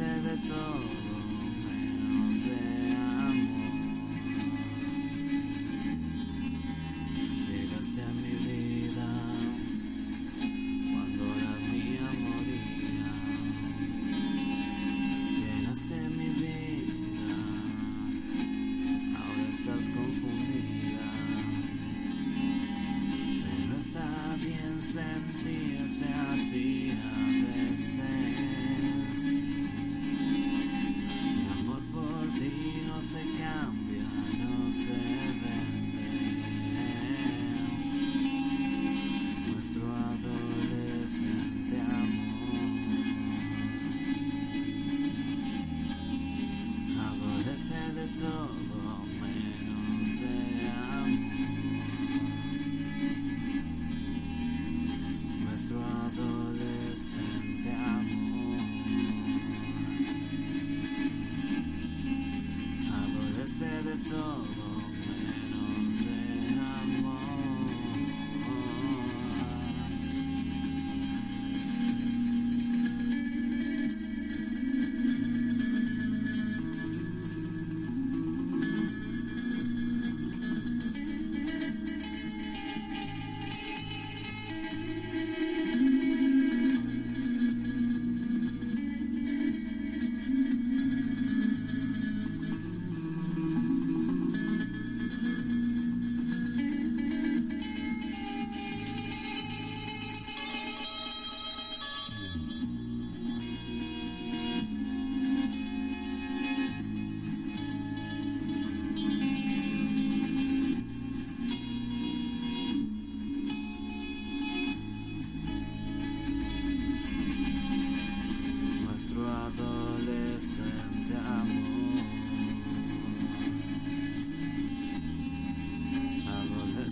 de todo menos de amor. Llegaste a mi vida cuando la mía moría. Llenaste mi vida, ahora estás confundida. Pero está bien sentirse así a veces. No se cambia, no se vende. Nuestro adolescente amor adolece de todo adolece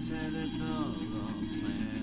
adolece de todo menos de